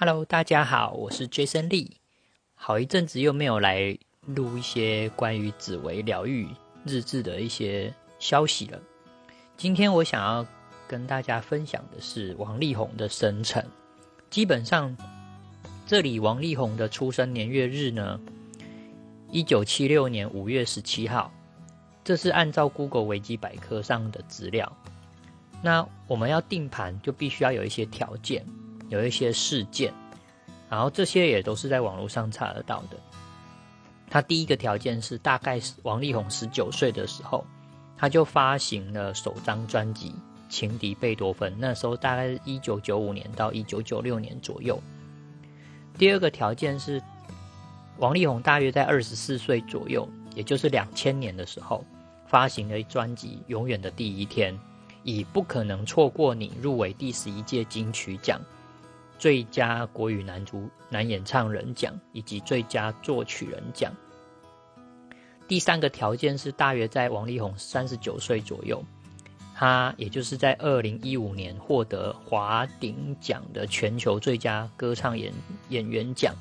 Hello，大家好，我是 Jason Lee。好一阵子又没有来录一些关于紫薇疗愈日志的一些消息了。今天我想要跟大家分享的是王力宏的生辰。基本上，这里王力宏的出生年月日呢，一九七六年五月十七号，这是按照 Google 维基百科上的资料。那我们要定盘，就必须要有一些条件。有一些事件，然后这些也都是在网络上查得到的。他第一个条件是，大概是王力宏十九岁的时候，他就发行了首张专辑《情敌贝多芬》，那时候大概是一九九五年到一九九六年左右。第二个条件是，王力宏大约在二十四岁左右，也就是两千年的时候，发行了专辑《永远的第一天》，以不可能错过你入围第十一届金曲奖。最佳国语男主男演唱人奖以及最佳作曲人奖。第三个条件是大约在王力宏三十九岁左右，他也就是在二零一五年获得华鼎奖的全球最佳歌唱演演员奖，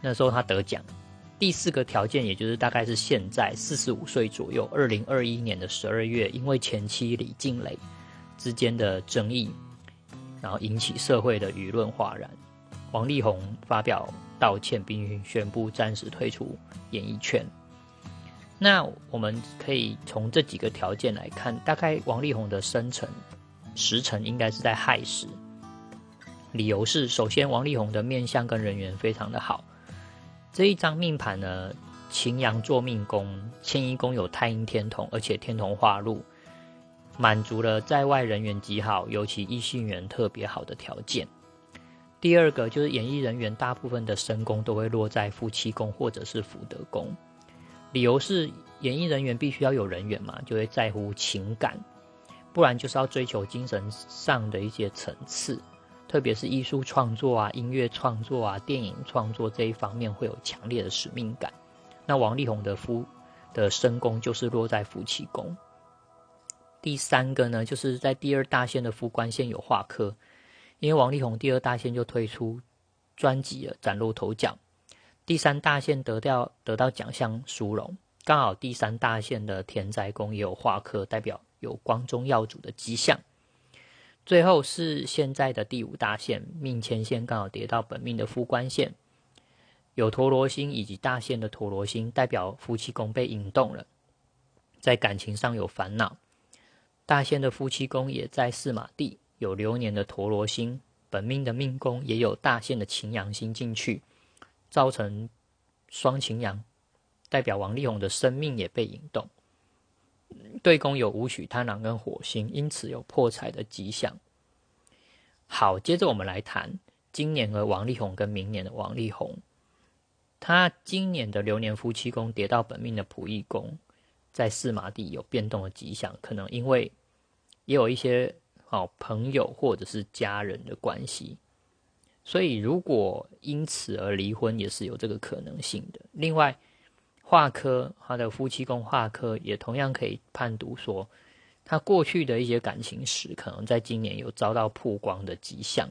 那时候他得奖。第四个条件也就是大概是现在四十五岁左右，二零二一年的十二月，因为前妻李静蕾之间的争议。然后引起社会的舆论哗然，王力宏发表道歉，并宣布暂时退出演艺圈。那我们可以从这几个条件来看，大概王力宏的生辰时辰应该是在亥时。理由是，首先王力宏的面相跟人缘非常的好。这一张命盘呢，擎羊座命宫，迁移宫有太阴天同，而且天同化禄。满足了在外人缘极好，尤其异性缘特别好的条件。第二个就是演艺人员大部分的身宫都会落在夫妻宫或者是福德宫，理由是演艺人员必须要有人缘嘛，就会在乎情感，不然就是要追求精神上的一些层次，特别是艺术创作啊、音乐创作啊、电影创作这一方面会有强烈的使命感。那王力宏的夫的身宫就是落在夫妻宫。第三个呢，就是在第二大线的副官线有画科，因为王力宏第二大线就推出专辑了，崭露头角。第三大线得到得到奖项殊荣，刚好第三大线的田宅宫也有画科，代表有光宗耀祖的迹象。最后是现在的第五大线命前线刚好跌到本命的副官线，有陀罗星以及大线的陀罗星，代表夫妻宫被引动了，在感情上有烦恼。大仙的夫妻宫也在四马地，有流年的陀罗星，本命的命宫也有大限的擎羊星进去，造成双擎羊，代表王力宏的生命也被引动。对宫有五许贪狼跟火星，因此有破财的迹象。好，接着我们来谈今年的王力宏跟明年的王力宏，他今年的流年夫妻宫跌到本命的仆役宫。在四马地有变动的迹象，可能因为也有一些好朋友或者是家人的关系，所以如果因此而离婚，也是有这个可能性的。另外，画科他的夫妻宫画科也同样可以判读说，他过去的一些感情史可能在今年有遭到曝光的迹象。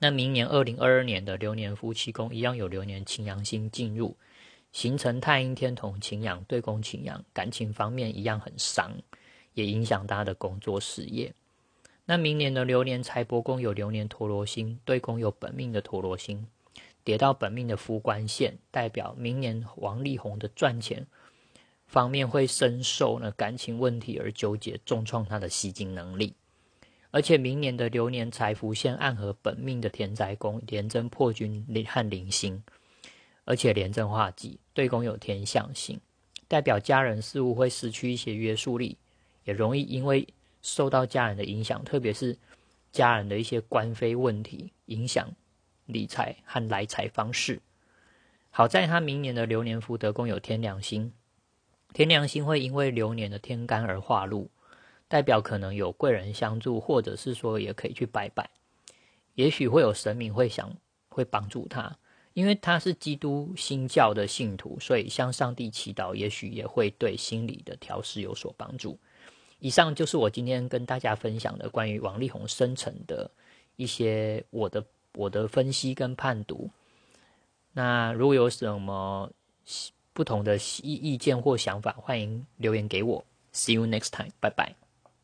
那明年二零二二年的流年夫妻宫一样有流年擎羊星进入。形成太阴天同擎羊对宫擎羊，感情方面一样很伤，也影响他的工作事业。那明年的流年财帛宫有流年陀罗星对宫有本命的陀罗星，叠到本命的夫官线，代表明年王力宏的赚钱方面会深受呢感情问题而纠结，重创他的吸金能力。而且明年的流年财福线暗合本命的田宅宫，连贞破军和零星。而且廉政化忌对宫有天象星，代表家人事物会失去一些约束力，也容易因为受到家人的影响，特别是家人的一些官非问题影响理财和来财方式。好在他明年的流年福德宫有天梁星，天梁星会因为流年的天干而化禄，代表可能有贵人相助，或者是说也可以去拜拜，也许会有神明会想会帮助他。因为他是基督新教的信徒，所以向上帝祈祷，也许也会对心理的调试有所帮助。以上就是我今天跟大家分享的关于王力宏生辰的一些我的我的分析跟判读。那如果有什么不同的意意见或想法，欢迎留言给我。See you next time，拜拜。